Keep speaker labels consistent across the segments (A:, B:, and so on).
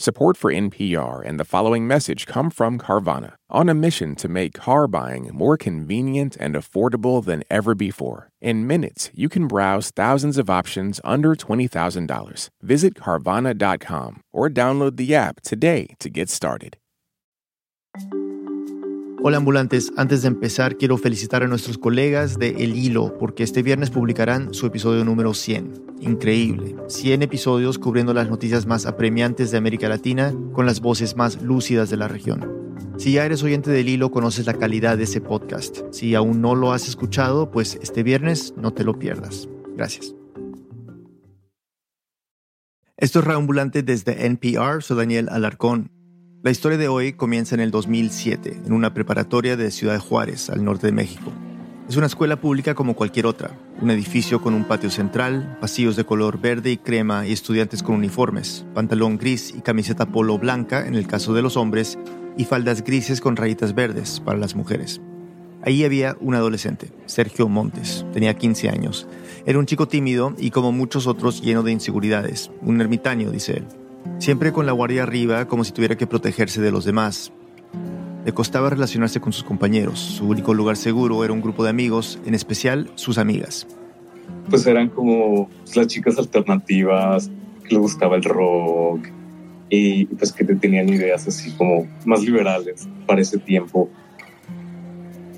A: Support for NPR and the following message come from Carvana, on a mission to make car buying more convenient and affordable than ever before. In minutes, you can browse thousands of options under $20,000. Visit Carvana.com or download the app today to get started.
B: Hola ambulantes, antes de empezar quiero felicitar a nuestros colegas de El Hilo porque este viernes publicarán su episodio número 100. Increíble, 100 episodios cubriendo las noticias más apremiantes de América Latina con las voces más lúcidas de la región. Si ya eres oyente del Hilo, conoces la calidad de ese podcast. Si aún no lo has escuchado, pues este viernes no te lo pierdas. Gracias. Esto es Reambulante desde NPR, soy Daniel Alarcón. La historia de hoy comienza en el 2007, en una preparatoria de Ciudad Juárez, al norte de México. Es una escuela pública como cualquier otra, un edificio con un patio central, pasillos de color verde y crema y estudiantes con uniformes, pantalón gris y camiseta polo blanca en el caso de los hombres y faldas grises con rayitas verdes para las mujeres. Ahí había un adolescente, Sergio Montes, tenía 15 años. Era un chico tímido y como muchos otros lleno de inseguridades, un ermitaño, dice él. Siempre con la guardia arriba, como si tuviera que protegerse de los demás. Le costaba relacionarse con sus compañeros. Su único lugar seguro era un grupo de amigos, en especial sus amigas.
C: Pues eran como las chicas alternativas, que le gustaba el rock y pues que tenían ideas así como más liberales para ese tiempo.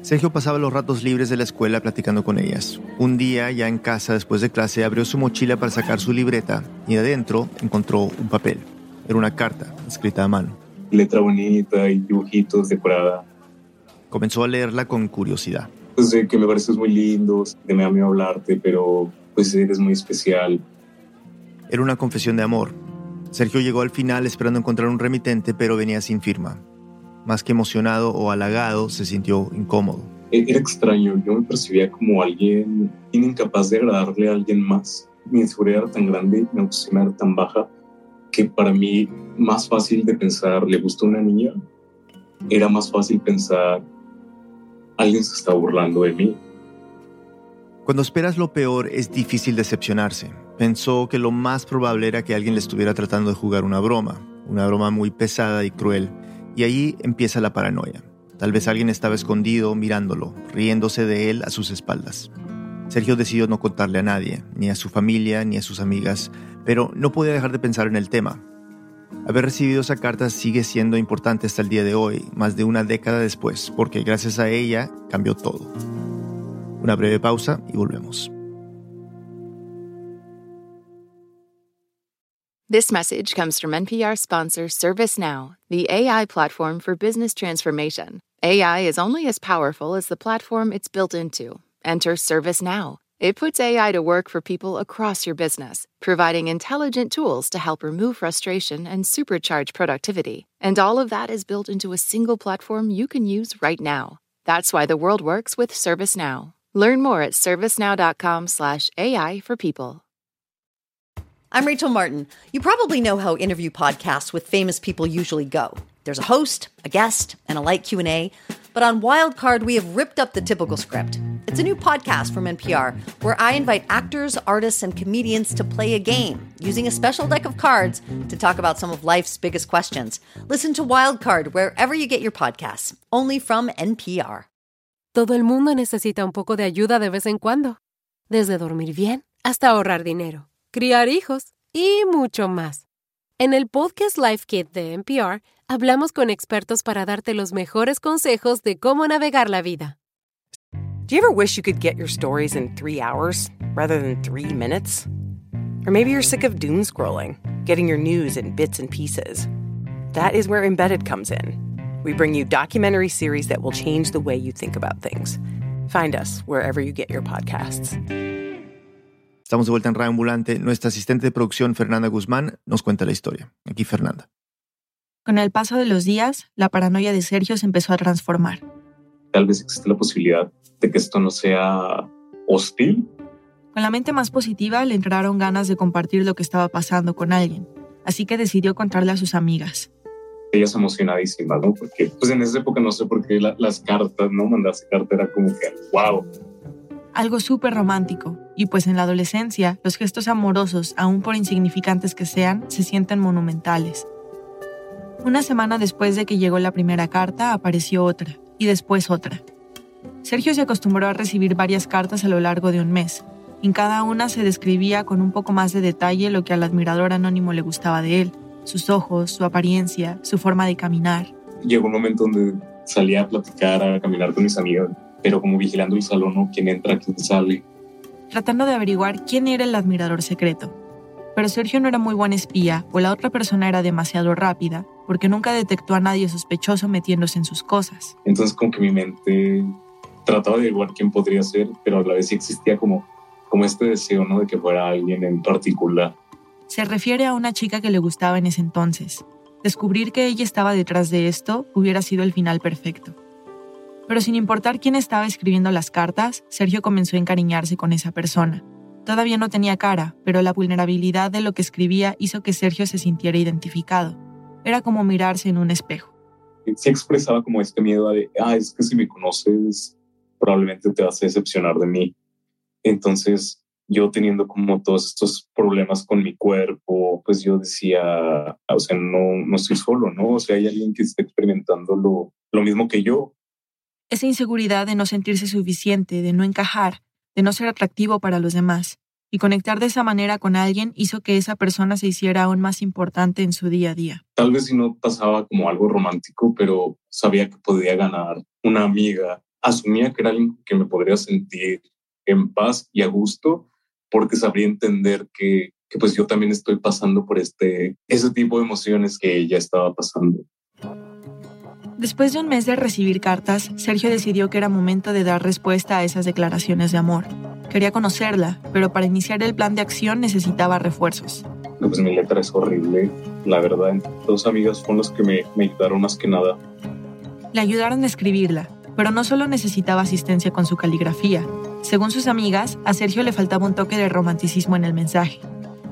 B: Sergio pasaba los ratos libres de la escuela platicando con ellas. Un día, ya en casa después de clase, abrió su mochila para sacar su libreta y adentro encontró un papel. Era una carta escrita a mano.
C: Letra bonita y dibujitos decorada.
B: Comenzó a leerla con curiosidad.
C: Pues que me pareces muy lindo, que me da miedo hablarte, pero pues eres muy especial.
B: Era una confesión de amor. Sergio llegó al final esperando encontrar un remitente, pero venía sin firma. Más que emocionado o halagado, se sintió incómodo.
C: E-, era extraño, yo me percibía como alguien incapaz de agradarle a alguien más. Mi inseguridad era tan grande, mi autoestima era tan baja, que para mí más fácil de pensar, ¿le gusta una niña? Era más fácil pensar, alguien se está burlando de mí.
B: Cuando esperas lo peor es difícil decepcionarse. Pensó que lo más probable era que alguien le estuviera tratando de jugar una broma, una broma muy pesada y cruel y ahí empieza la paranoia. Tal vez alguien estaba escondido mirándolo, riéndose de él a sus espaldas. Sergio decidió no contarle a nadie, ni a su familia, ni a sus amigas, pero no podía dejar de pensar en el tema. Haber recibido esa carta sigue siendo importante hasta el día de hoy, más de una década después, porque gracias a ella cambió todo. Una breve pausa y volvemos.
D: This message comes from NPR sponsor ServiceNow, the AI platform for business transformation. AI is only as powerful as the platform it's built into. Enter ServiceNow. It puts AI to work for people across your business, providing intelligent tools to help remove frustration and supercharge productivity. And all of that is built into a single platform you can use right now. That's why the world works with ServiceNow. Learn more at servicenow.com/ai for people.
E: I'm Rachel Martin. You probably know how interview podcasts with famous people usually go. There's a host, a guest, and a light Q&A. But on Wildcard, we have ripped up the typical script. It's a new podcast from NPR where I invite actors, artists, and comedians to play a game using a special deck of cards to talk about some of life's biggest questions. Listen to Wildcard wherever you get your podcasts, only from NPR.
F: Todo el mundo necesita un poco de ayuda de vez en cuando, desde dormir bien hasta ahorrar dinero. Criar hijos y mucho más. En el podcast Life Kit de NPR hablamos con expertos para darte los mejores consejos de cómo navegar la vida.
G: Do you ever wish you could get your stories in three hours rather than three minutes? Or maybe you're sick of doom scrolling, getting your news in bits and pieces. That is where Embedded comes in. We bring you documentary series that will change the way you think about things. Find us wherever you get your podcasts.
B: Estamos de vuelta en Radio Ambulante. Nuestra asistente de producción, Fernanda Guzmán, nos cuenta la historia. Aquí, Fernanda.
H: Con el paso de los días, la paranoia de Sergio se empezó a transformar.
C: Tal vez existe la posibilidad de que esto no sea hostil.
H: Con la mente más positiva le entraron ganas de compartir lo que estaba pasando con alguien, así que decidió contarle a sus amigas.
C: Ellas emocionadísimas, ¿no? Porque pues en esa época no sé por qué las cartas, ¿no? Mandarse carta era como que, wow,
H: algo súper romántico, y pues en la adolescencia los gestos amorosos, aun por insignificantes que sean, se sienten monumentales. Una semana después de que llegó la primera carta, apareció otra, y después otra. Sergio se acostumbró a recibir varias cartas a lo largo de un mes. En cada una se describía con un poco más de detalle lo que al admirador anónimo le gustaba de él, sus ojos, su apariencia, su forma de caminar.
C: Llegó un momento donde salía a platicar, a caminar con mis amigos, pero como vigilando el salón, ¿no? quién entra, quién sale.
H: Tratando de averiguar quién era el admirador secreto. Pero Sergio no era muy buen espía o la otra persona era demasiado rápida, porque nunca detectó a nadie sospechoso metiéndose en sus cosas.
C: Entonces como que mi mente trataba de averiguar quién podría ser, pero a la vez sí existía como, como este deseo, ¿no? De que fuera alguien en particular.
H: Se refiere a una chica que le gustaba en ese entonces. Descubrir que ella estaba detrás de esto hubiera sido el final perfecto. Pero sin importar quién estaba escribiendo las cartas, Sergio comenzó a encariñarse con esa persona. Todavía no tenía cara, pero la vulnerabilidad de lo que escribía hizo que Sergio se sintiera identificado. Era como mirarse en un espejo.
C: Se expresaba como este miedo de, ah, es que si me conoces, probablemente te vas a decepcionar de mí. Entonces, yo teniendo como todos estos problemas con mi cuerpo, pues yo decía, o sea, no, no estoy solo, ¿no? O sea, hay alguien que está experimentando lo, lo mismo que yo.
H: Esa inseguridad de no sentirse suficiente, de no encajar, de no ser atractivo para los demás, y conectar de esa manera con alguien hizo que esa persona se hiciera aún más importante en su día a día.
C: Tal vez si no pasaba como algo romántico, pero sabía que podía ganar una amiga. Asumía que era alguien que me podría sentir en paz y a gusto, porque sabría entender que, que pues yo también estoy pasando por este, ese tipo de emociones que ella estaba pasando.
H: Después de un mes de recibir cartas, Sergio decidió que era momento de dar respuesta a esas declaraciones de amor. Quería conocerla, pero para iniciar el plan de acción necesitaba refuerzos.
C: Pues mi letra es horrible, la verdad. Dos amigas fueron las que me, me ayudaron más que nada.
H: Le ayudaron a escribirla, pero no solo necesitaba asistencia con su caligrafía. Según sus amigas, a Sergio le faltaba un toque de romanticismo en el mensaje.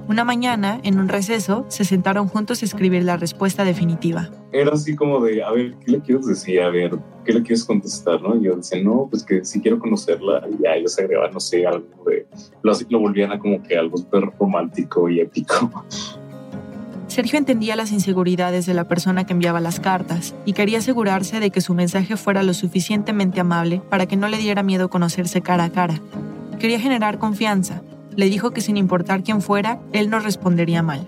H: Una mañana, en un receso, se sentaron juntos a escribir la respuesta definitiva.
C: Era así como de, a ver, ¿qué le quieres decir? A ver, ¿qué le quieres contestar? ¿no? Y yo decía, no, pues que si quiero conocerla. Y ya ellos agregaban, no sé, algo de... Lo, lo volvían a como que algo súper romántico y épico.
H: Sergio entendía las inseguridades de la persona que enviaba las cartas y quería asegurarse de que su mensaje fuera lo suficientemente amable para que no le diera miedo conocerse cara a cara. Quería generar confianza, le dijo que sin importar quién fuera, él no respondería mal.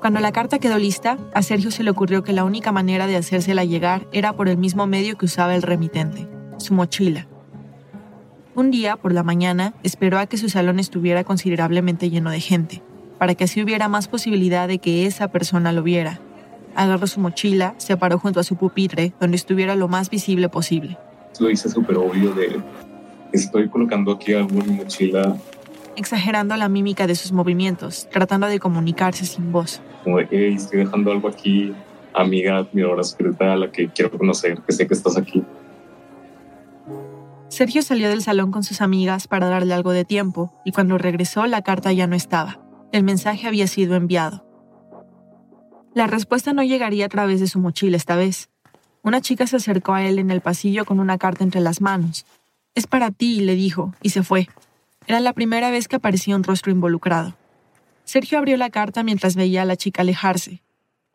H: Cuando la carta quedó lista, a Sergio se le ocurrió que la única manera de hacérsela llegar era por el mismo medio que usaba el remitente, su mochila. Un día, por la mañana, esperó a que su salón estuviera considerablemente lleno de gente, para que así hubiera más posibilidad de que esa persona lo viera. Agarró su mochila, se paró junto a su pupitre, donde estuviera lo más visible posible.
C: Lo hice súper obvio de, estoy colocando aquí algo mochila
H: exagerando la mímica de sus movimientos, tratando de comunicarse sin voz.
C: Como de, hey, estoy dejando algo aquí, amiga, admiradora secreta a la que quiero conocer, que sé que estás aquí.
H: Sergio salió del salón con sus amigas para darle algo de tiempo y cuando regresó la carta ya no estaba. El mensaje había sido enviado. La respuesta no llegaría a través de su mochila esta vez. Una chica se acercó a él en el pasillo con una carta entre las manos. Es para ti, le dijo, y se fue. Era la primera vez que aparecía un rostro involucrado. Sergio abrió la carta mientras veía a la chica alejarse.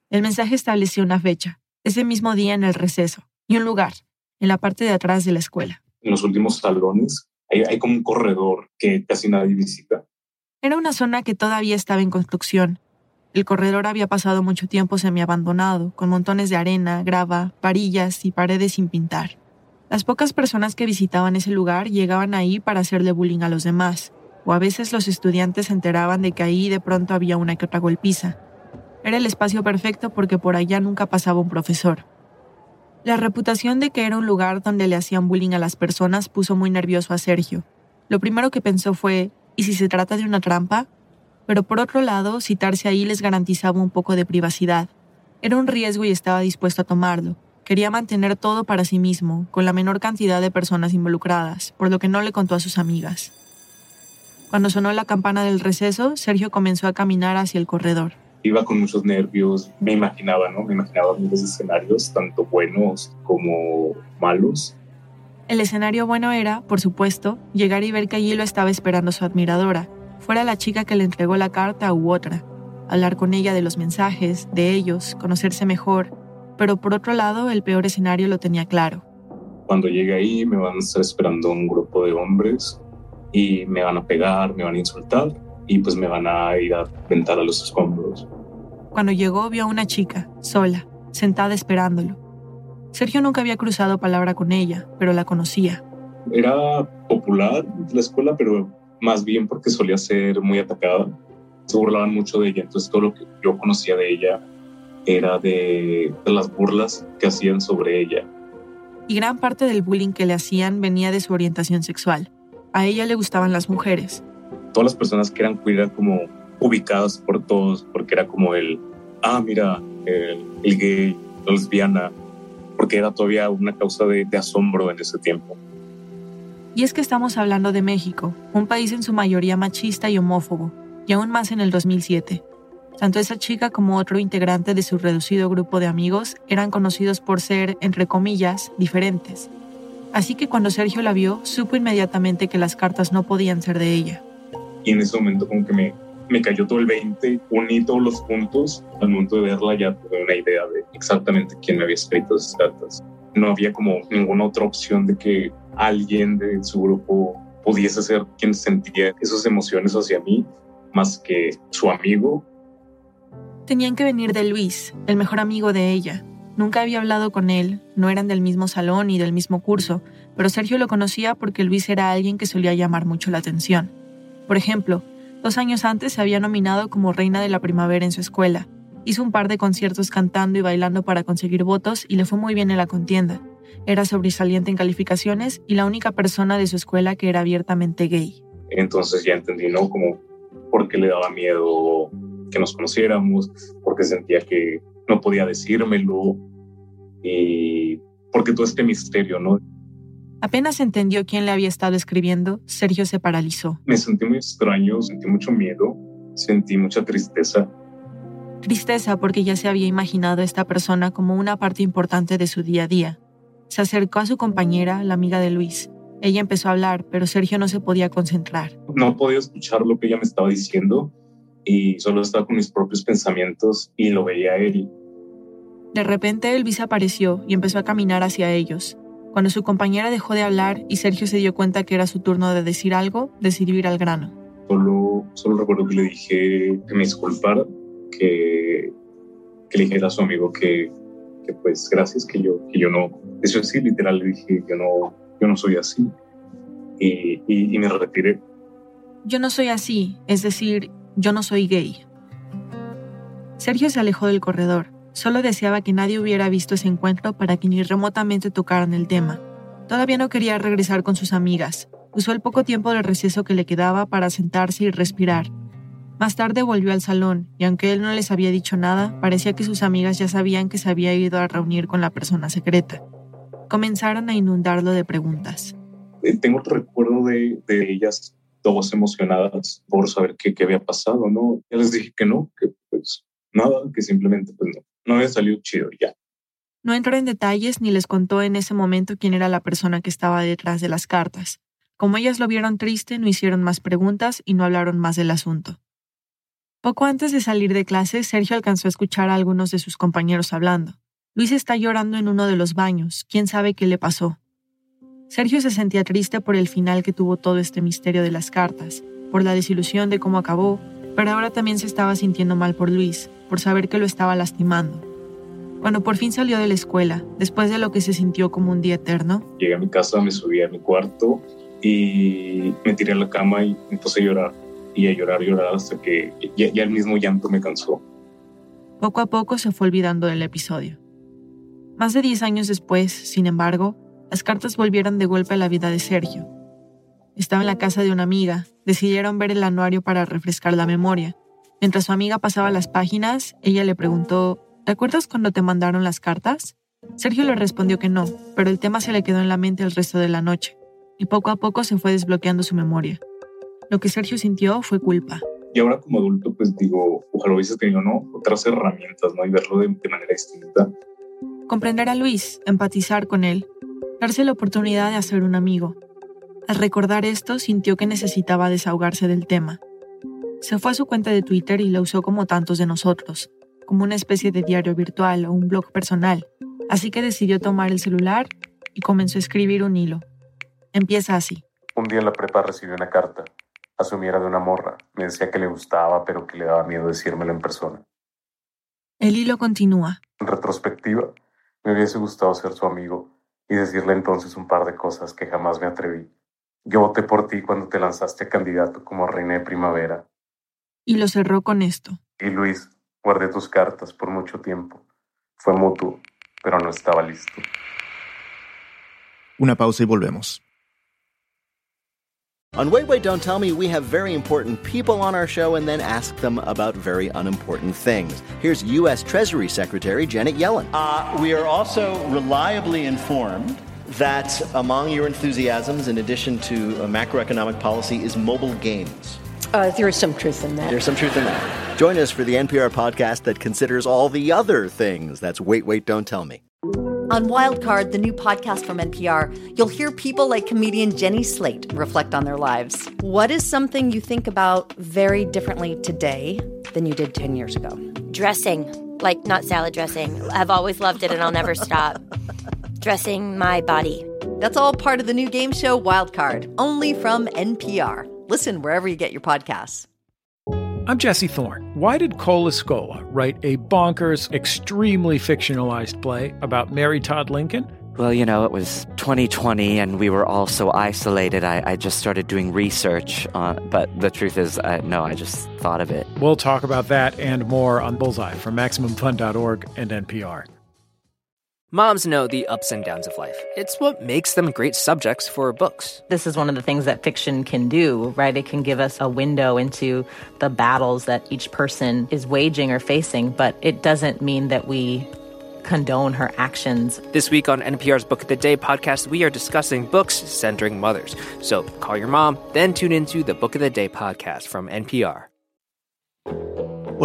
H: El mensaje estableció una fecha, ese mismo día en el receso, y un lugar, en la parte de atrás de la escuela.
C: En los últimos salones hay, como un corredor que casi nadie visita.
H: Era una zona que todavía estaba en construcción. El corredor había pasado mucho tiempo semi-abandonado, con montones de arena, grava, varillas y paredes sin pintar. Las pocas personas que visitaban ese lugar llegaban ahí para hacerle bullying a los demás, o a veces los estudiantes se enteraban de que ahí de pronto había una que otra golpiza. Era el espacio perfecto porque por allá nunca pasaba un profesor. La reputación de que era un lugar donde le hacían bullying a las personas puso muy nervioso a Sergio. Lo primero que pensó fue, ¿y si se trata de una trampa? Pero por otro lado, citarse ahí les garantizaba un poco de privacidad. Era un riesgo y estaba dispuesto a tomarlo, Quería mantener todo para sí mismo, con la menor cantidad de personas involucradas, por lo que no le contó a sus amigas. Cuando sonó la campana del receso, Sergio comenzó a caminar hacia el corredor.
C: Iba con muchos nervios, me imaginaba, ¿no? Me imaginaba muchos escenarios, tanto buenos como malos.
H: El escenario bueno era, por supuesto, llegar y ver que allí lo estaba esperando su admiradora, fuera la chica que le entregó la carta u otra. hablar con ella de los mensajes, de ellos, conocerse mejor, pero por otro lado el peor escenario lo tenía claro.
C: Cuando llegue ahí me van a estar esperando un grupo de hombres y me van a pegar, me van a insultar y pues me van a ir a aventar a los escombros.
H: Cuando llegó vio a una chica, sola, sentada esperándolo. Sergio nunca había cruzado palabra con ella, pero la conocía.
C: Era popular la escuela, pero más bien porque solía ser muy atacada. Se burlaban mucho de ella, entonces todo lo que yo conocía de ella era de, las burlas que hacían sobre ella.
H: Y gran parte del bullying que le hacían venía de su orientación sexual. A ella le gustaban las mujeres.
C: Todas las personas que eran queer eran como ubicadas por todos, porque era como el, ah, mira, el, el gay, la lesbiana, porque era todavía una causa de, de asombro en ese tiempo.
H: Y es que estamos hablando de México, un país en su mayoría machista y homófobo, y aún más en el 2007. Tanto esa chica como otro integrante de su reducido grupo de amigos eran conocidos por ser, entre comillas, diferentes. Así que cuando Sergio la vio, supo inmediatamente que las cartas no podían ser de ella.
C: Y en ese momento como que me, cayó todo el 20, uní todos los puntos. Al momento de verla ya tuve una idea de exactamente quién me había escrito esas cartas. No había como ninguna otra opción de que alguien de su grupo pudiese ser quien sentía esas emociones hacia mí, más que su amigo.
H: Tenían que venir de Luis, el mejor amigo de ella. Nunca había hablado con él, no eran del mismo salón ni del mismo curso, pero Sergio lo conocía porque Luis era alguien que solía llamar mucho la atención. Por ejemplo, dos años antes se había nominado como reina de la primavera en su escuela. Hizo un par de conciertos cantando y bailando para conseguir votos y le fue muy bien en la contienda. Era sobresaliente en calificaciones y la única persona de su escuela que era abiertamente gay.
C: Entonces ya entendí, ¿no? Como por qué le daba miedo que nos conociéramos, porque sentía que no podía decírmelo y porque todo este misterio, ¿no?
H: Apenas entendió quién le había estado escribiendo, Sergio se paralizó.
C: Me sentí muy extraño, sentí mucho miedo, sentí mucha tristeza.
H: Tristeza porque ya se había imaginado a esta persona como una parte importante de su día a día. Se acercó a su compañera, la amiga de Luis. Ella empezó a hablar, pero Sergio no se podía concentrar.
C: No podía escuchar lo que ella me estaba diciendo y solo estaba con mis propios pensamientos y lo veía a él.
H: De repente Luis apareció y empezó a caminar hacia ellos. Cuando su compañera dejó de hablar y Sergio se dio cuenta que era su turno de decir algo, decidió ir al grano.
C: Solo, solo recuerdo que le dije que me disculpara, que, que le dijera a su amigo que, que pues gracias, que yo, que yo no, eso sí, literal le dije, yo no, yo no soy así. Y, y, y me retiré.
H: Yo no soy así, es decir, yo no soy gay. Sergio se alejó del corredor. Solo deseaba que nadie hubiera visto ese encuentro para que ni remotamente tocaran el tema. Todavía no quería regresar con sus amigas. Usó el poco tiempo de receso que le quedaba para sentarse y respirar. Más tarde volvió al salón, y aunque él no les había dicho nada, parecía que sus amigas ya sabían que se había ido a reunir con la persona secreta. Comenzaron a inundarlo de preguntas.
C: Eh, Tengo otro recuerdo de, de ellas todas emocionadas por saber qué, qué había pasado, ¿no? Ya les dije que no, que pues nada, que simplemente pues no, no había salido chido ya.
H: No entró en detalles ni les contó en ese momento quién era la persona que estaba detrás de las cartas. Como ellas lo vieron triste, no hicieron más preguntas y no hablaron más del asunto. Poco antes de salir de clase, Sergio alcanzó a escuchar a algunos de sus compañeros hablando. Luis está llorando en uno de los baños. ¿Quién sabe qué le pasó? Sergio se sentía triste por el final que tuvo todo este misterio de las cartas, por la desilusión de cómo acabó, pero ahora también se estaba sintiendo mal por Luis, por saber que lo estaba lastimando. Cuando por fin salió de la escuela, después de lo que se sintió como un día eterno,
C: Llegué a mi casa, me subí a mi cuarto y me tiré a la cama y me puse a llorar. Y a llorar, llorar hasta que ya, ya el mismo llanto me cansó.
H: poco a poco se fue olvidando del episodio. Más de 10 años después, sin embargo, las cartas volvieron de golpe a la vida de Sergio. Estaba en la casa de una amiga, decidieron ver el anuario para refrescar la memoria. Mientras su amiga pasaba las páginas, ella le preguntó, ¿Te acuerdas cuando te mandaron las cartas? Sergio le respondió que no, pero el tema se le quedó en la mente el resto de la noche, y poco a poco se fue desbloqueando su memoria. Lo que Sergio sintió fue culpa.
C: Y ahora como adulto, pues digo, ojalá hubiese tenido, ¿no? Otras herramientas, ¿no? Y verlo de, de manera distinta.
H: Comprender a Luis, empatizar con él, darse la oportunidad de hacer un amigo. Al recordar esto, sintió que necesitaba desahogarse del tema. Se fue a su cuenta de Twitter y la usó como tantos de nosotros, como una especie de diario virtual o un blog personal. Así que decidió tomar el celular y comenzó a escribir un hilo. Empieza así.
I: Un día en la prepa recibí una carta. Asumiera de una morra. Me decía que le gustaba, pero que le daba miedo decírmelo en persona.
H: El hilo continúa.
I: En retrospectiva, me hubiese gustado ser su amigo y decirle entonces un par de cosas que jamás me atreví. Yo voté por ti cuando te lanzaste a candidato como reina de primavera.
H: Y lo cerró con esto.
I: Y Luis, guardé tus cartas por mucho tiempo. Fue mutuo, pero no estaba listo.
B: Una pausa y volvemos.
J: On Wait, Wait, Don't Tell Me, we have very important people on our show and then ask them about very unimportant things. Here's U.S. Treasury Secretary Janet Yellen.
K: Uh, we are also reliably informed that among your enthusiasms, in addition to uh, macroeconomic policy, is mobile games.
L: Uh, there is some truth in that.
K: There's some truth in that.
J: Join us for the NPR podcast that considers all the other things. That's Wait, Wait, Don't Tell Me.
E: On Wildcard, the new podcast from NPR, you'll hear people like comedian Jenny Slate reflect on their lives. What is something you think about very differently today than you did 10 years ago?
M: Dressing, like not salad dressing. I've always loved it and I'll never stop. Dressing my body.
E: That's all part of the new game show Wildcard, only from NPR. Listen wherever you get your podcasts.
N: I'm Jesse Thorne. Why did Cola Scola write a bonkers, extremely fictionalized play about Mary Todd Lincoln?
O: Well, you know, it was 2020 and we were all so isolated. I, I just started doing research. On, but the truth is, uh, no, I just thought of it.
N: We'll talk about that and more on Bullseye from MaximumFun.org and NPR.
P: Moms know the ups and downs of life. It's what makes them great subjects for books.
Q: This is one of the things that fiction can do, right? It can give us a window into the battles that each person is waging or facing, but it doesn't mean that we condone her actions.
P: This week on NPR's Book of the Day podcast, we are discussing books centering mothers. So call your mom, then tune into the Book of the Day podcast from NPR.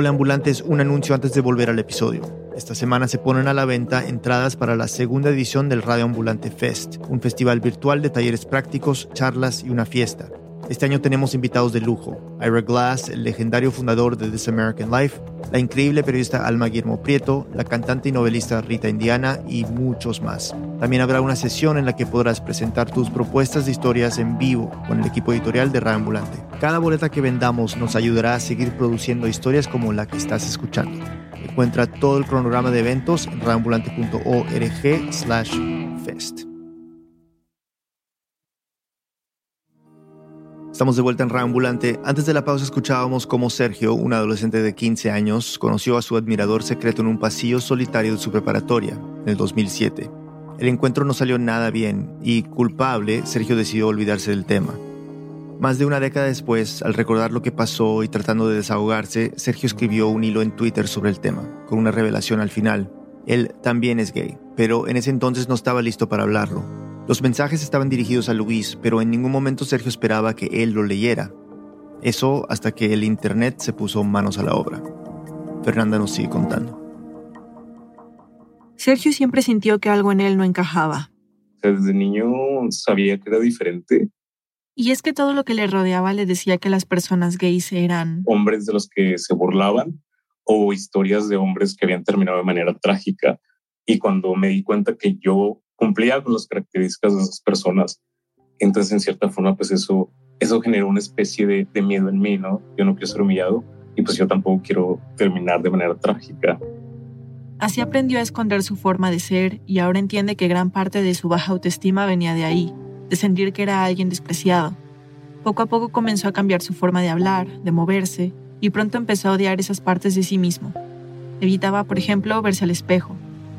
B: Hola ambulantes, un anuncio antes de volver al episodio. Esta semana se ponen a la venta entradas para la segunda edición del Radio Ambulante Fest, un festival virtual de talleres prácticos, charlas y una fiesta. Este año tenemos invitados de lujo. Ira Glass, el legendario fundador de This American Life, la increíble periodista Alma Guillermo Prieto, la cantante y novelista Rita Indiana y muchos más. También habrá una sesión en la que podrás presentar tus propuestas de historias en vivo con el equipo editorial de Radio. Cada boleta que vendamos nos ayudará a seguir produciendo historias como la que estás escuchando. Encuentra todo el cronograma de eventos en radioambulante.org Estamos de vuelta en Ambulante. Antes de la pausa escuchábamos cómo Sergio, un adolescente de 15 años, conoció a su admirador secreto en un pasillo solitario de su preparatoria, en el 2007. El encuentro no salió nada bien y, culpable, Sergio decidió olvidarse del tema. Más de una década después, al recordar lo que pasó y tratando de desahogarse, Sergio escribió un hilo en Twitter sobre el tema, con una revelación al final. Él también es gay, pero en ese entonces no estaba listo para hablarlo. Los mensajes estaban dirigidos a Luis, pero en ningún momento Sergio esperaba que él lo leyera. Eso hasta que el Internet se puso manos a la obra. Fernanda nos sigue contando.
H: Sergio siempre sintió que algo en él no encajaba.
C: Desde niño sabía que era diferente.
H: Y es que todo lo que le rodeaba le decía que las personas gays eran...
C: Hombres de los que se burlaban o historias de hombres que habían terminado de manera trágica. Y cuando me di cuenta que yo cumplía con las características de esas personas. Entonces, en cierta forma, pues eso, eso generó una especie de, de miedo en mí, ¿no? Yo no quiero ser humillado y pues yo tampoco quiero terminar de manera trágica.
H: Así aprendió a esconder su forma de ser y ahora entiende que gran parte de su baja autoestima venía de ahí, de sentir que era alguien despreciado. Poco a poco comenzó a cambiar su forma de hablar, de moverse, y pronto empezó a odiar esas partes de sí mismo. Evitaba, por ejemplo, verse al espejo,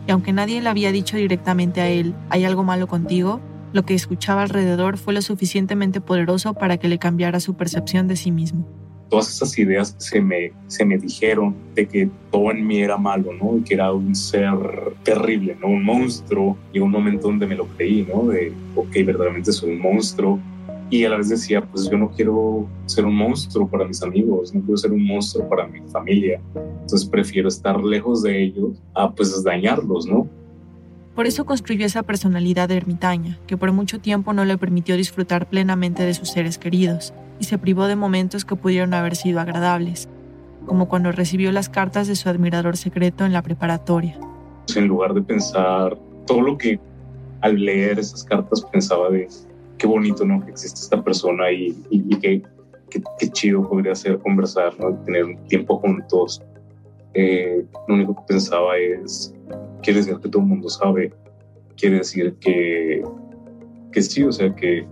H: y aunque nadie le había dicho directamente a él, hay algo malo contigo, lo que escuchaba alrededor fue lo suficientemente poderoso para que le cambiara su percepción de sí mismo.
C: Todas esas ideas se me, se me dijeron de que todo en mí era malo, ¿no? Que era un ser terrible, ¿no? Un monstruo. Y un momento donde me lo creí, ¿no? De, ok, verdaderamente soy un monstruo. Y a la vez decía, pues yo no quiero ser un monstruo para mis amigos, no quiero ser un monstruo para mi familia. Entonces prefiero estar lejos de ellos a pues dañarlos, ¿no?
H: Por eso construyó esa personalidad ermitaña, que por mucho tiempo no le permitió disfrutar plenamente de sus seres queridos, y se privó de momentos que pudieron haber sido agradables, como cuando recibió las cartas de su admirador secreto en la preparatoria.
C: En lugar de pensar todo lo que al leer esas cartas pensaba de qué bonito, ¿no? Que existe esta persona y, y, qué, chido podría ser conversar, ¿no? Tener un tiempo juntos. Eh, lo único que pensaba es, quiere decir que todo el mundo sabe, quiere decir que, que sí, o sea, que,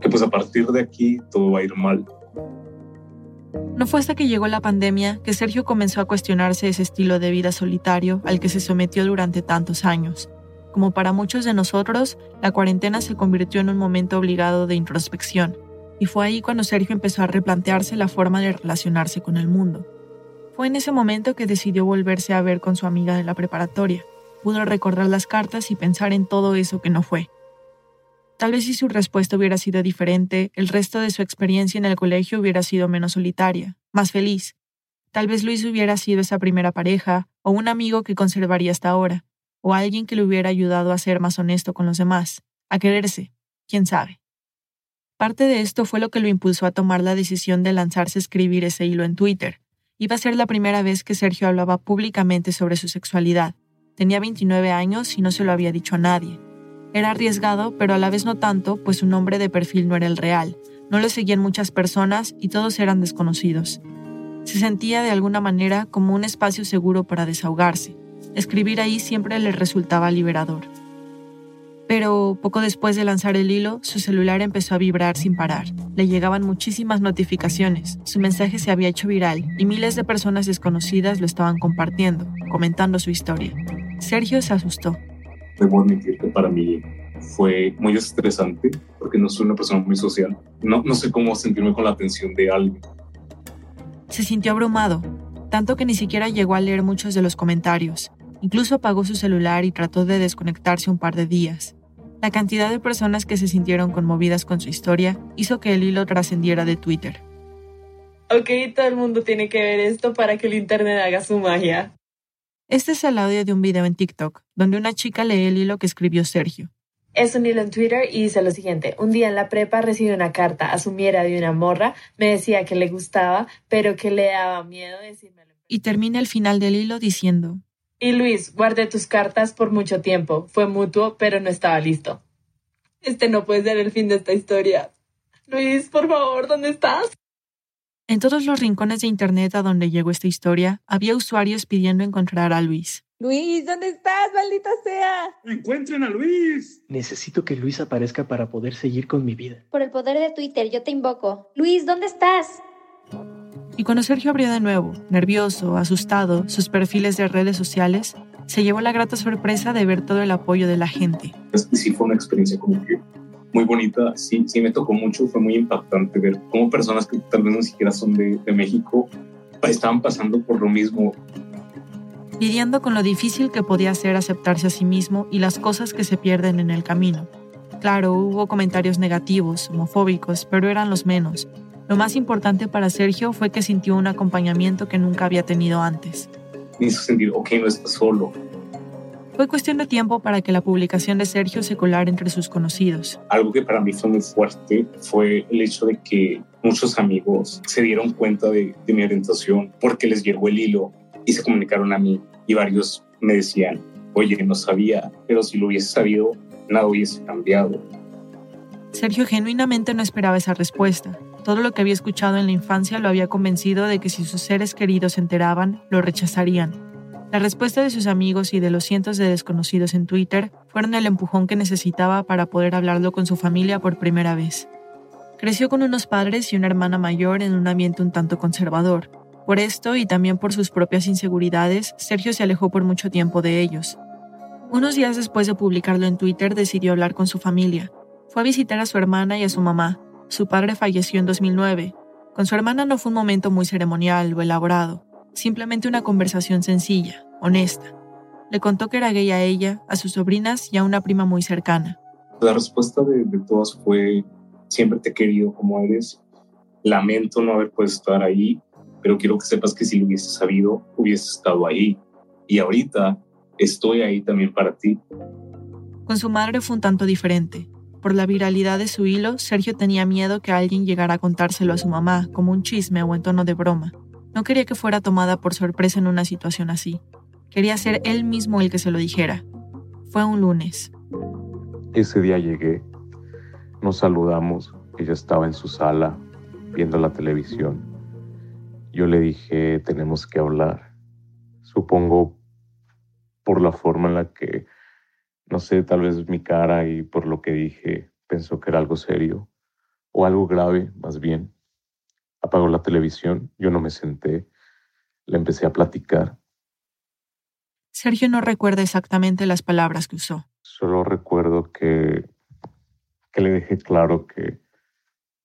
C: que pues a partir de aquí todo va a ir mal.
H: No fue hasta que llegó la pandemia que Sergio comenzó a cuestionarse ese estilo de vida solitario al que se sometió durante tantos años. Como para muchos de nosotros, la cuarentena se convirtió en un momento obligado de introspección, y fue ahí cuando Sergio empezó a replantearse la forma de relacionarse con el mundo. Fue en ese momento que decidió volverse a ver con su amiga de la preparatoria. Pudo recordar las cartas y pensar en todo eso que no fue. Tal vez si su respuesta hubiera sido diferente, el resto de su experiencia en el colegio hubiera sido menos solitaria, más feliz. Tal vez Luis hubiera sido esa primera pareja o un amigo que conservaría hasta ahora o alguien que le hubiera ayudado a ser más honesto con los demás, a quererse, quién sabe. Parte de esto fue lo que lo impulsó a tomar la decisión de lanzarse a escribir ese hilo en Twitter. Iba a ser la primera vez que Sergio hablaba públicamente sobre su sexualidad. Tenía 29 años y no se lo había dicho a nadie. Era arriesgado, pero a la vez no tanto, pues su nombre de perfil no era el real. No lo seguían muchas personas y todos eran desconocidos. Se sentía de alguna manera como un espacio seguro para desahogarse, Escribir ahí siempre le resultaba liberador. Pero poco después de lanzar el hilo, su celular empezó a vibrar sin parar. Le llegaban muchísimas notificaciones, su mensaje se había hecho viral y miles de personas desconocidas lo estaban compartiendo, comentando su historia. Sergio se asustó.
C: Debo admitir que para mí fue muy estresante porque no soy una persona muy social. No, no sé cómo sentirme con la atención de alguien.
H: Se sintió abrumado, tanto que ni siquiera llegó a leer muchos de los comentarios. Incluso apagó su celular y trató de desconectarse un par de días. La cantidad de personas que se sintieron conmovidas con su historia hizo que el hilo trascendiera de Twitter.
R: Ok, todo el mundo tiene que ver esto para que el Internet haga su magia.
H: Este es el audio de un video en TikTok, donde una chica lee el hilo que escribió Sergio.
R: Es un hilo en Twitter y dice lo siguiente. Un día en la prepa recibí una carta a su miera de una morra. Me decía que le gustaba, pero que le daba miedo decírmelo.
H: Y termina el final del hilo diciendo,
R: y Luis, guardé tus cartas por mucho tiempo. Fue mutuo, pero no estaba listo. Este no puede ser el fin de esta historia. Luis, por favor, ¿dónde estás?
H: En todos los rincones de Internet a donde llegó esta historia, había usuarios pidiendo encontrar a Luis.
R: Luis, ¿dónde estás, maldita sea?
S: Encuentren a Luis.
T: Necesito que Luis aparezca para poder seguir con mi vida.
U: Por el poder de Twitter, yo te invoco. Luis, ¿dónde estás?
H: Y cuando Sergio abrió de nuevo, nervioso, asustado, sus perfiles de redes sociales, se llevó la grata sorpresa de ver todo el apoyo de la gente.
C: Sí fue una experiencia como que muy bonita, sí, sí me tocó mucho, fue muy impactante ver cómo personas que tal vez no siquiera son de, de México estaban pasando por lo mismo.
H: Lidiando con lo difícil que podía ser aceptarse a sí mismo y las cosas que se pierden en el camino. Claro, hubo comentarios negativos, homofóbicos, pero eran los menos, lo más importante para Sergio fue que sintió un acompañamiento que nunca había tenido antes.
C: Me hizo sentir, ok, no está solo.
H: Fue cuestión de tiempo para que la publicación de Sergio se colara entre sus conocidos.
C: Algo que para mí fue muy fuerte fue el hecho de que muchos amigos se dieron cuenta de, de mi orientación porque les llegó el hilo y se comunicaron a mí y varios me decían, oye, no sabía, pero si lo hubiese sabido, nada hubiese cambiado.
H: Sergio genuinamente no esperaba esa respuesta. Todo lo que había escuchado en la infancia lo había convencido de que si sus seres queridos se enteraban, lo rechazarían. La respuesta de sus amigos y de los cientos de desconocidos en Twitter fueron el empujón que necesitaba para poder hablarlo con su familia por primera vez. Creció con unos padres y una hermana mayor en un ambiente un tanto conservador. Por esto y también por sus propias inseguridades, Sergio se alejó por mucho tiempo de ellos. Unos días después de publicarlo en Twitter decidió hablar con su familia. Fue a visitar a su hermana y a su mamá, su padre falleció en 2009. Con su hermana no fue un momento muy ceremonial o elaborado, simplemente una conversación sencilla, honesta. Le contó que era gay a ella, a sus sobrinas y a una prima muy cercana.
C: La respuesta de, todas fue, siempre te he querido como eres, lamento no haber podido estar ahí, pero quiero que sepas que si lo hubiese sabido, hubiese estado ahí. Y ahorita estoy ahí también para ti.
H: Con su madre fue un tanto diferente. Por la viralidad de su hilo, Sergio tenía miedo que alguien llegara a contárselo a su mamá, como un chisme o en tono de broma. No quería que fuera tomada por sorpresa en una situación así. Quería ser él mismo el que se lo dijera. Fue un lunes.
I: Ese día llegué, nos saludamos, ella estaba en su sala viendo la televisión. Yo le dije, tenemos que hablar. Supongo por la forma en la que, no sé, tal vez mi cara y por lo que dije, pensó que era algo serio o algo grave, más bien. Apagó la televisión, yo no me senté, le empecé a platicar.
H: Sergio no recuerda exactamente las palabras que usó.
I: Solo recuerdo que, que le dejé claro que,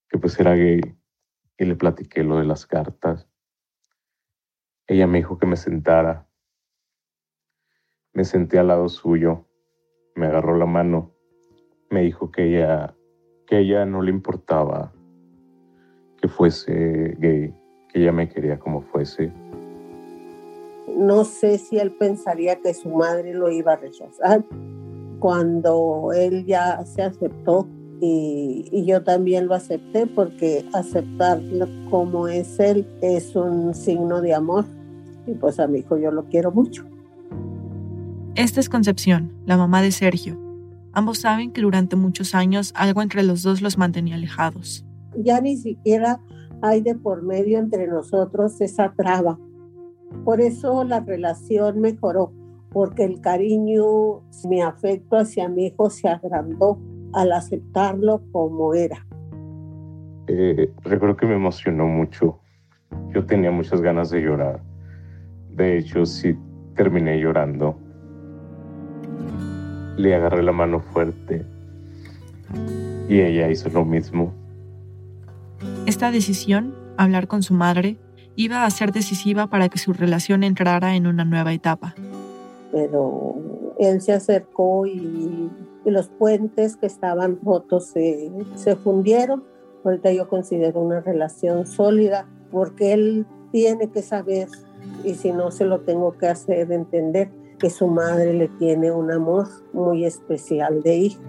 I: que pues era gay y le platiqué lo de las cartas. Ella me dijo que me sentara. Me senté al lado suyo, me agarró la mano, me dijo que ella, que ella no le importaba que fuese gay, que ella me quería como fuese.
V: No sé si él pensaría que su madre lo iba a rechazar cuando él ya se aceptó y, y, yo también lo acepté porque aceptarlo como es él es un signo de amor y pues a mi hijo yo lo quiero mucho.
H: Esta es Concepción, la mamá de Sergio. Ambos saben que durante muchos años algo entre los dos los mantenía alejados.
V: Ya ni siquiera hay de por medio entre nosotros esa traba. Por eso la relación mejoró, porque el cariño, mi afecto hacia mi hijo se agrandó al aceptarlo como era.
I: Eh, recuerdo que me emocionó mucho. Yo tenía muchas ganas de llorar. De hecho, sí terminé llorando. Le agarré la mano fuerte y ella hizo lo mismo.
H: Esta decisión, hablar con su madre, iba a ser decisiva para que su relación entrara en una nueva etapa.
V: Pero él se acercó y, y los puentes que estaban rotos se, se fundieron. Ahorita yo considero una relación sólida porque él tiene que saber y si no se lo tengo que hacer entender que su madre le tiene un amor muy especial de hijo.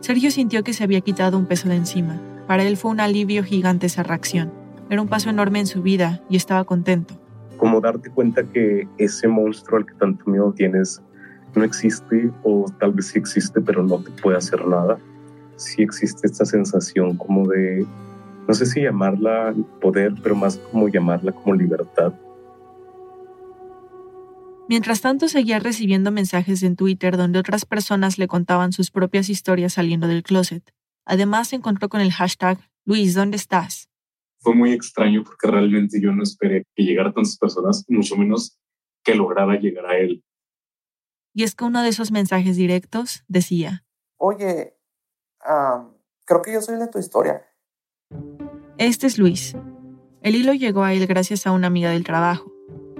H: Sergio sintió que se había quitado un peso de encima. Para él fue un alivio gigante esa reacción. Era un paso enorme en su vida y estaba contento.
C: Como darte cuenta que ese monstruo al que tanto miedo tienes no existe o tal vez sí existe pero no te puede hacer nada. Sí existe esta sensación como de, no sé si llamarla poder, pero más como llamarla como libertad
H: Mientras tanto, seguía recibiendo mensajes en Twitter donde otras personas le contaban sus propias historias saliendo del closet. Además, se encontró con el hashtag Luis, ¿dónde estás?
C: Fue muy extraño porque realmente yo no esperé que llegara tantas personas, mucho menos que lograra llegar a él.
H: Y es que uno de esos mensajes directos decía,
W: Oye, um, creo que yo soy de tu historia.
H: Este es Luis. El hilo llegó a él gracias a una amiga del trabajo.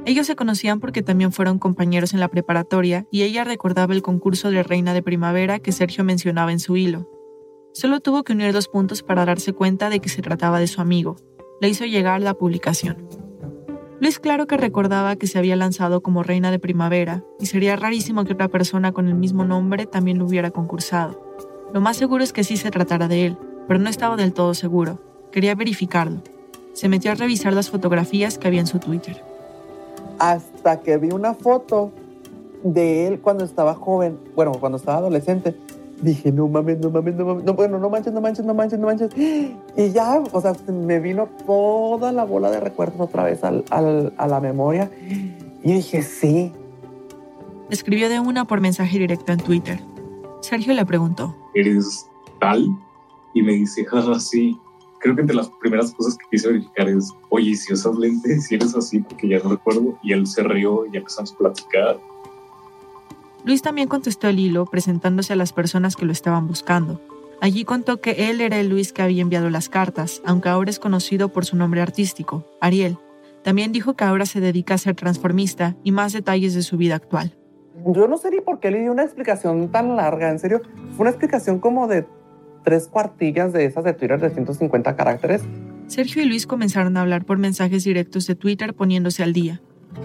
H: Ellos se conocían porque también fueron compañeros en la preparatoria y ella recordaba el concurso de Reina de Primavera que Sergio mencionaba en su hilo. Solo tuvo que unir dos puntos para darse cuenta de que se trataba de su amigo. Le hizo llegar la publicación. Luis claro que recordaba que se había lanzado como Reina de Primavera y sería rarísimo que otra persona con el mismo nombre también lo hubiera concursado. Lo más seguro es que sí se tratara de él, pero no estaba del todo seguro. Quería verificarlo. Se metió a revisar las fotografías que había en su Twitter
W: hasta que vi una foto de él cuando estaba joven, bueno, cuando estaba adolescente. Dije, no mames, no mames, no mames, no, bueno, no manches, no manches, no manches, no manches. Y ya, o sea, me vino toda la bola de recuerdos otra vez al, al, a la memoria. Y dije, sí.
H: Escribió de una por mensaje directo en Twitter. Sergio le preguntó.
C: ¿Eres tal? Y me dice, jaja, sí creo que entre las primeras cosas que quise verificar es, oye, si usas lentes, si eres así, porque ya no recuerdo, y él se rió y empezamos a platicar.
H: Luis también contestó el hilo presentándose a las personas que lo estaban buscando. Allí contó que él era el Luis que había enviado las cartas, aunque ahora es conocido por su nombre artístico, Ariel. También dijo que ahora se dedica a ser transformista y más detalles de su vida actual.
W: Yo no sé ni por qué le di una explicación tan larga, en serio. Fue una explicación como de tres cuartillas de esas de Twitter de 150 caracteres.
H: Sergio y Luis comenzaron a hablar por mensajes directos de Twitter poniéndose al día.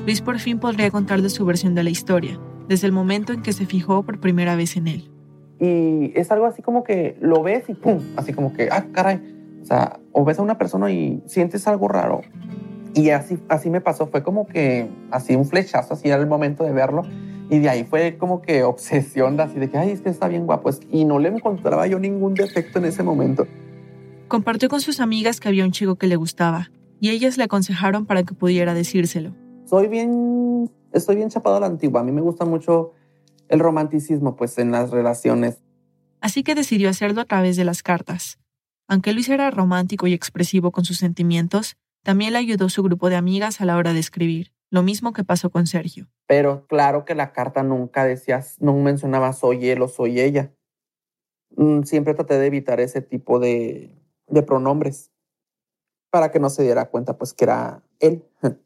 H: Luis por fin podría contarles su versión de la historia. desde el momento en que se fijó por primera vez en él.
W: Y es algo así como que lo ves y pum, así como que, ah, caray. O sea, o ves a una persona y sientes algo raro. Y así, así me pasó, fue como que así un flechazo, así era el momento de verlo. Y de ahí fue como que obsesión, así de que, ay, este está bien guapo. Y no le encontraba yo ningún defecto en ese momento.
H: Compartió con sus amigas que había un chico que le gustaba y ellas le aconsejaron para que pudiera decírselo.
W: Soy bien, estoy bien chapado a la antigua. A mí me gusta mucho el romanticismo, pues, en las relaciones.
H: Así que decidió hacerlo a través de las cartas. Aunque Luis era romántico y expresivo con sus sentimientos, también le ayudó su grupo de amigas a la hora de escribir, lo mismo que pasó con Sergio.
W: Pero claro que la carta nunca decías, no mencionaba soy él o soy ella. Mm, siempre traté de evitar ese tipo de, de pronombres para que no se diera cuenta pues que era él.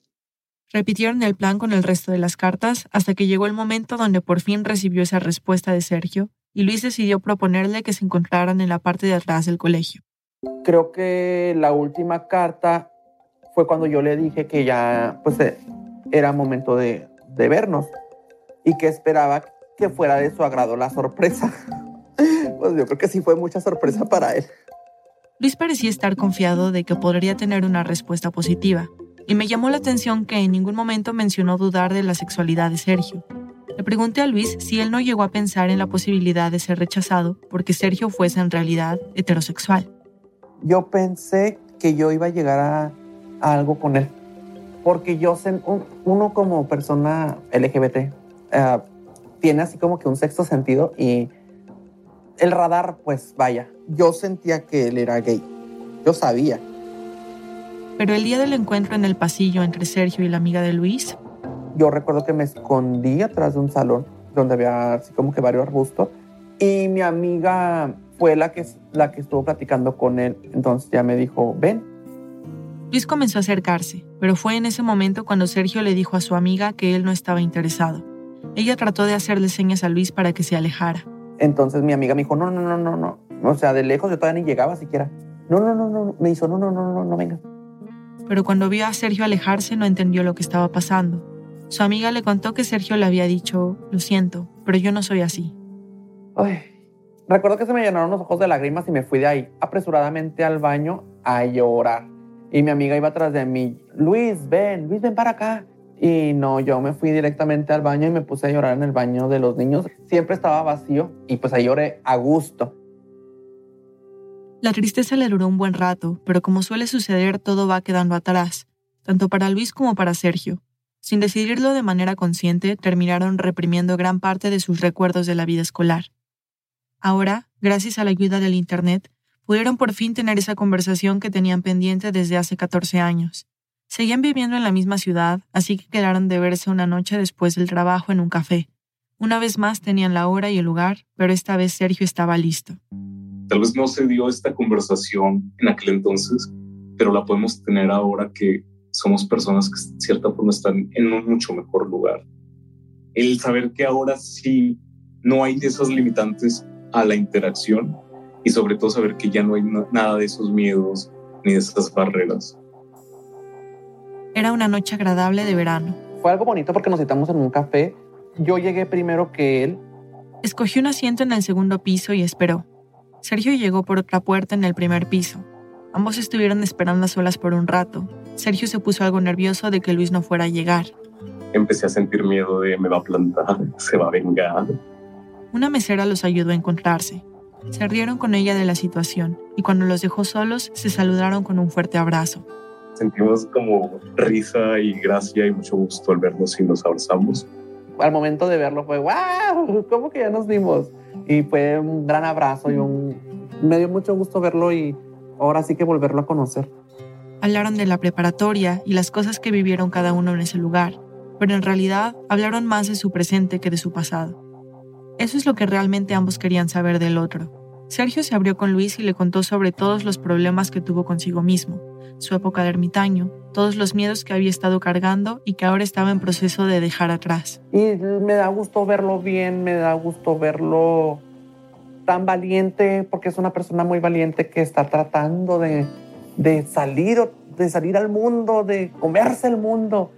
H: Repitieron el plan con el resto de las cartas hasta que llegó el momento donde por fin recibió esa respuesta de Sergio y Luis decidió proponerle que se encontraran en la parte de atrás del colegio.
W: Creo que la última carta fue cuando yo le dije que ya pues eh, era momento de, de vernos y que esperaba que fuera de su agrado la sorpresa. pues yo creo que sí fue mucha sorpresa para él.
H: Luis parecía estar confiado de que podría tener una respuesta positiva, y me llamó la atención que en ningún momento mencionó dudar de la sexualidad de Sergio. Le pregunté a Luis si él no llegó a pensar en la posibilidad de ser rechazado porque Sergio fuese en realidad heterosexual.
W: Yo pensé que yo iba a llegar a, algo con él, porque yo, uno como persona LGBT, eh, tiene así como que un sexto sentido y el radar, pues vaya, yo sentía que él era gay, yo sabía
H: pero el día del encuentro en el pasillo entre Sergio y la amiga de Luis.
W: Yo recuerdo que me escondí atrás de un salón donde había así como que varios arbustos y mi amiga fue la que, la que estuvo platicando con él. Entonces ya me dijo, ven.
H: Luis comenzó a acercarse, pero fue en ese momento cuando Sergio le dijo a su amiga que él no estaba interesado. Ella trató de hacerle señas a Luis para que se alejara.
W: Entonces mi amiga me dijo, no, no, no, no, no. O sea, de lejos yo todavía ni llegaba siquiera. No, no, no, no. Me hizo, no, no, no, no, no venga
H: pero cuando vio a Sergio alejarse no entendió lo que estaba pasando. Su amiga le contó que Sergio le había dicho, lo siento, pero yo no soy así.
W: Ay, recuerdo que se me llenaron los ojos de lágrimas y me fui de ahí apresuradamente al baño a llorar. Y mi amiga iba atrás de mí, Luis, ven, Luis, ven para acá. Y no, yo me fui directamente al baño y me puse a llorar en el baño de los niños. Siempre estaba vacío y pues ahí lloré a gusto.
H: La tristeza le duró un buen rato, pero como suele suceder, todo va quedando atrás, tanto para Luis como para Sergio. Sin decidirlo de manera consciente, terminaron reprimiendo gran parte de sus recuerdos de la vida escolar. Ahora, gracias a la ayuda del Internet, pudieron por fin tener esa conversación que tenían pendiente desde hace 14 años. Seguían viviendo en la misma ciudad, así que quedaron de verse una noche después del trabajo en un café. Una vez más tenían la hora y el lugar, pero esta vez Sergio estaba listo.
C: Tal vez no se dio esta conversación en aquel entonces, pero la podemos tener ahora que somos personas que de cierta forma están en un mucho mejor lugar. El saber que ahora sí no hay esas limitantes a la interacción y sobre todo saber que ya no hay nada de esos miedos ni de esas barreras.
H: Era una noche agradable de verano.
W: Fue algo bonito porque nos sentamos en un café. Yo llegué primero que él.
H: Escogió un asiento en el segundo piso y esperó. Sergio llegó por otra puerta en el primer piso. Ambos estuvieron esperando a solas por un rato. Sergio se puso algo nervioso de que Luis no fuera a llegar.
C: Empecé a sentir miedo de me va a plantar, se va a vengar.
H: Una mesera los ayudó a encontrarse. Se rieron con ella de la situación y cuando los dejó solos se saludaron con un fuerte abrazo.
C: Sentimos como risa y gracia y mucho gusto al vernos y nos abrazamos.
W: Al momento de verlo fue, wow, ¿cómo que ya nos vimos? Y fue un gran abrazo y un... me dio mucho gusto verlo y ahora sí que volverlo a conocer.
H: Hablaron de la preparatoria y las cosas que vivieron cada uno en ese lugar, pero en realidad hablaron más de su presente que de su pasado. Eso es lo que realmente ambos querían saber del otro. Sergio se abrió con Luis y le contó sobre todos los problemas que tuvo consigo mismo, su época de ermitaño, todos los miedos que había estado cargando y que ahora estaba en proceso de dejar atrás.
W: Y me da gusto verlo bien, me da gusto verlo tan valiente, porque es una persona muy valiente que está tratando de, de salir, de salir al mundo, de comerse el mundo.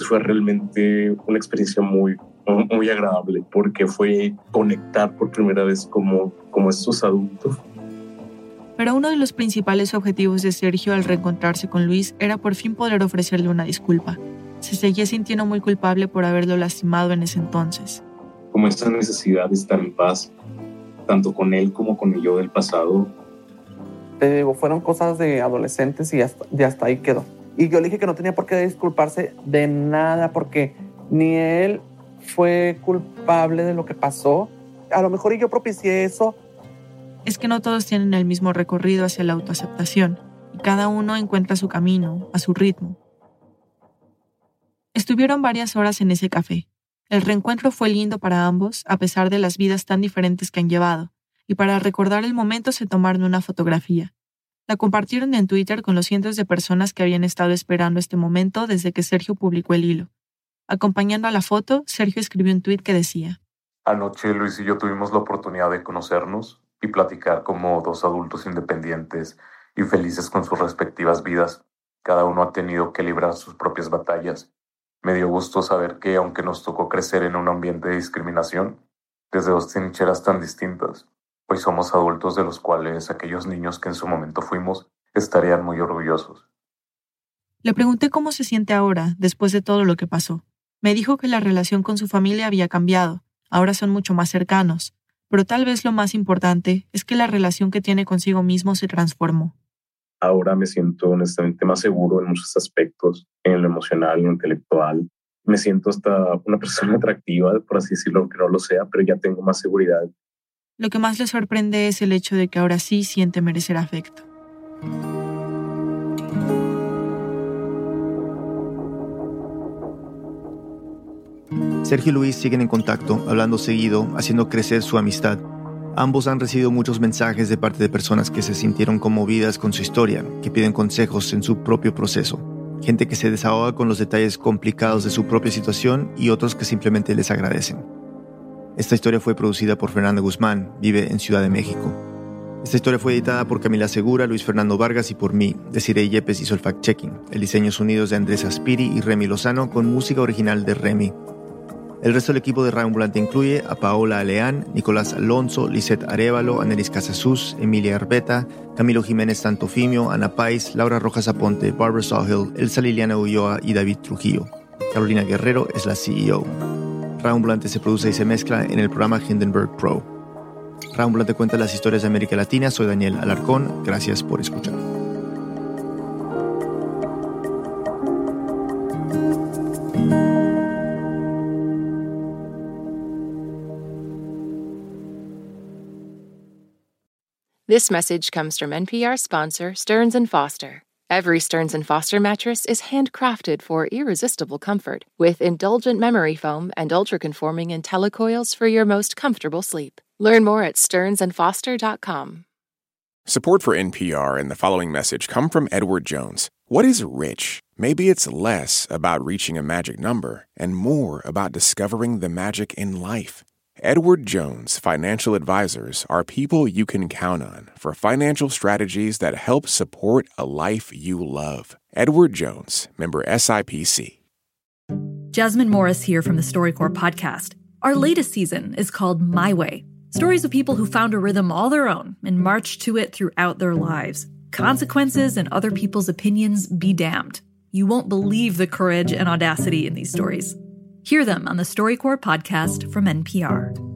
C: Fue realmente una experiencia muy muy agradable porque fue conectar por primera vez como, como estos adultos.
H: Pero uno de los principales objetivos de Sergio al reencontrarse con Luis era por fin poder ofrecerle una disculpa. Se seguía sintiendo muy culpable por haberlo lastimado en ese entonces.
C: Como esa necesidad de estar en paz, tanto con él como con el yo del pasado.
W: Te digo, fueron cosas de adolescentes y hasta, y hasta ahí quedó. Y yo le dije que no tenía por qué disculparse de nada porque ni él fue culpable de lo que pasó. A lo mejor yo propicié eso.
H: Es que no todos tienen el mismo recorrido hacia la autoaceptación y cada uno encuentra su camino, a su ritmo. Estuvieron varias horas en ese café. El reencuentro fue lindo para ambos, a pesar de las vidas tan diferentes que han llevado, y para recordar el momento se tomaron una fotografía. La compartieron en Twitter con los cientos de personas que habían estado esperando este momento desde que Sergio publicó el hilo. Acompañando a la foto, Sergio escribió un tuit que decía,
I: Anoche Luis y yo tuvimos la oportunidad de conocernos y platicar como dos adultos independientes y felices con sus respectivas vidas. Cada uno ha tenido que librar sus propias batallas. Me dio gusto saber que, aunque nos tocó crecer en un ambiente de discriminación, desde dos trincheras tan distintas, hoy somos adultos de los cuales aquellos niños que en su momento fuimos estarían muy orgullosos.
H: Le pregunté cómo se siente ahora, después de todo lo que pasó. Me dijo que la relación con su familia había cambiado, ahora son mucho más cercanos, pero tal vez lo más importante es que la relación que tiene consigo mismo se transformó.
C: Ahora me siento honestamente más seguro en muchos aspectos, en lo emocional, en lo intelectual. Me siento hasta una persona atractiva, por así decirlo, aunque no lo sea, pero ya tengo más seguridad.
H: Lo que más le sorprende es el hecho de que ahora sí siente merecer afecto.
B: Sergio y Luis siguen en contacto, hablando seguido, haciendo crecer su amistad. Ambos han recibido muchos mensajes de parte de personas que se sintieron conmovidas con su historia, que piden consejos en su propio proceso. Gente que se desahoga con los detalles complicados de su propia situación y otros que simplemente les agradecen. Esta historia fue producida por Fernando Guzmán, vive en Ciudad de México. Esta historia fue editada por Camila Segura, Luis Fernando Vargas y por mí. Desiree Yepes hizo el fact-checking. El diseño sonidos de Andrés Aspiri y Remy Lozano con música original de Remy. El resto del equipo de Ambulante incluye a Paola Aleán, Nicolás Alonso, Lisette Arevalo, Anelis Casasus, Emilia Arbeta, Camilo Jiménez Santofimio, Ana Pais, Laura Rojas Aponte, Barbara Sawhill, Elsa Liliana Ulloa y David Trujillo. Carolina Guerrero es la CEO. Ambulante se produce y se mezcla en el programa Hindenburg Pro. Ambulante cuenta las historias de América Latina. Soy Daniel Alarcón. Gracias por escuchar.
X: This message comes from NPR sponsor Stearns & Foster. Every Stearns & Foster mattress is handcrafted for irresistible comfort with indulgent memory foam and ultra-conforming IntelliCoils for your most comfortable sleep. Learn more at stearnsandfoster.com.
Y: Support for NPR and the following message come from Edward Jones. What is rich? Maybe it's less about reaching a magic number and more about discovering the magic in life. Edward Jones Financial Advisors are people you can count on for financial strategies that help support a life you love. Edward Jones, member SIPC.
Z: Jasmine Morris here from the StoryCorps podcast. Our latest season is called My Way stories of people who found a rhythm all their own and marched to it throughout their lives. Consequences and other people's opinions be damned. You won't believe the courage and audacity in these stories. Hear them on the StoryCorps podcast from NPR.